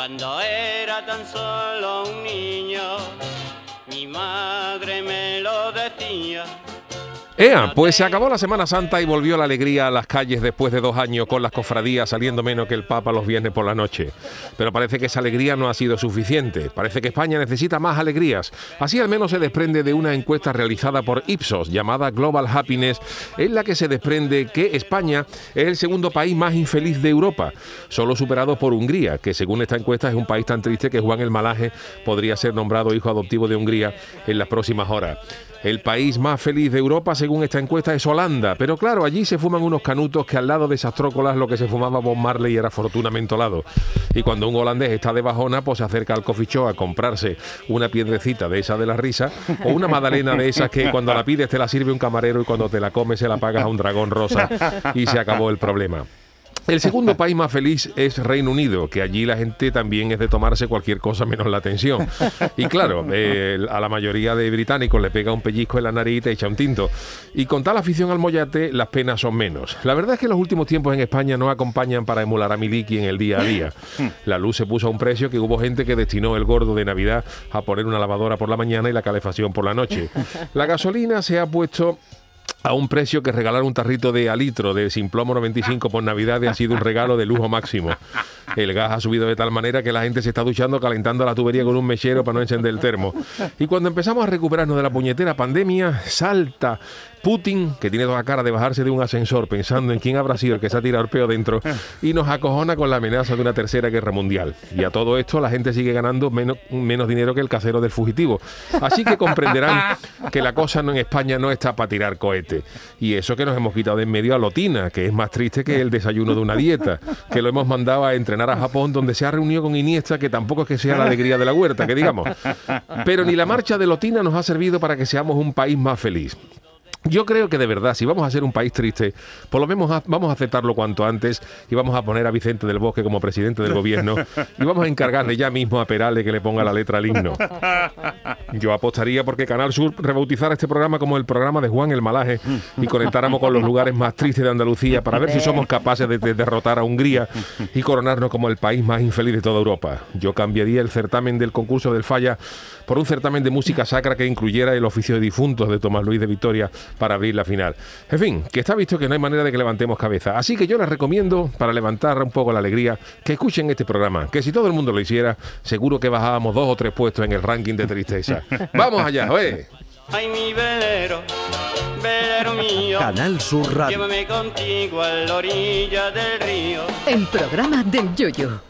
Cuando era tan solo un niño, mi madre me lo decía. Ea, pues se acabó la Semana Santa y volvió la alegría a las calles después de dos años con las cofradías saliendo menos que el Papa los viernes por la noche. Pero parece que esa alegría no ha sido suficiente. Parece que España necesita más alegrías. Así al menos se desprende de una encuesta realizada por Ipsos llamada Global Happiness, en la que se desprende que España es el segundo país más infeliz de Europa, solo superado por Hungría, que según esta encuesta es un país tan triste que Juan el Malaje podría ser nombrado hijo adoptivo de Hungría en las próximas horas. El país más feliz de Europa, según esta encuesta, es Holanda. Pero claro, allí se fuman unos canutos que al lado de esas trócolas lo que se fumaba Bob Marley era fortuna mentolado. Y cuando un holandés está de bajona, pues se acerca al shop a comprarse una piedrecita de esa de la risa o una magdalena de esas que cuando la pides te la sirve un camarero y cuando te la comes se la pagas a un dragón rosa y se acabó el problema. El segundo país más feliz es Reino Unido, que allí la gente también es de tomarse cualquier cosa menos la atención. Y claro, a la mayoría de británicos le pega un pellizco en la nariz y te echa un tinto. Y con tal afición al mollate, las penas son menos. La verdad es que los últimos tiempos en España no acompañan para emular a Miliki en el día a día. La luz se puso a un precio que hubo gente que destinó el gordo de Navidad a poner una lavadora por la mañana y la calefacción por la noche. La gasolina se ha puesto a un precio que regalar un tarrito de alitro de Simplomo 95 por Navidad ha sido un regalo de lujo máximo. El gas ha subido de tal manera que la gente se está duchando calentando la tubería con un mechero para no encender el termo. Y cuando empezamos a recuperarnos de la puñetera pandemia, salta Putin, que tiene toda la cara de bajarse de un ascensor pensando en quién habrá sido el que se ha tirado el peo dentro, y nos acojona con la amenaza de una tercera guerra mundial. Y a todo esto la gente sigue ganando menos, menos dinero que el casero del fugitivo. Así que comprenderán que la cosa en España no está para tirar Y eso que nos hemos quitado de en medio a Lotina, que es más triste que el desayuno de una dieta, que lo hemos mandado a entrenar a Japón, donde se ha reunido con Iniesta, que tampoco es que sea la alegría de la huerta, que digamos. Pero ni la marcha de Lotina nos ha servido para que seamos un país más feliz. Yo creo que de verdad, si vamos a ser un país triste, por lo menos vamos a aceptarlo cuanto antes y vamos a poner a Vicente del Bosque como presidente del gobierno y vamos a encargarle ya mismo a Perales que le ponga la letra al himno. Yo apostaría porque Canal Sur rebautizara este programa como el programa de Juan el Malaje y conectáramos con los lugares más tristes de Andalucía para ver si somos capaces de, de derrotar a Hungría y coronarnos como el país más infeliz de toda Europa. Yo cambiaría el certamen del concurso del Falla por un certamen de música sacra que incluyera el oficio de difuntos de Tomás Luis de Victoria para abrir la final. En fin, que está visto que no hay manera de que levantemos cabeza. Así que yo les recomiendo, para levantar un poco la alegría, que escuchen este programa. Que si todo el mundo lo hiciera, seguro que bajábamos dos o tres puestos en el ranking de tristeza. Vamos allá, oye. Ay, mi velero, velero mío. Canal Sur Radio. Llévame contigo a la orilla del río. El programa del yoyo.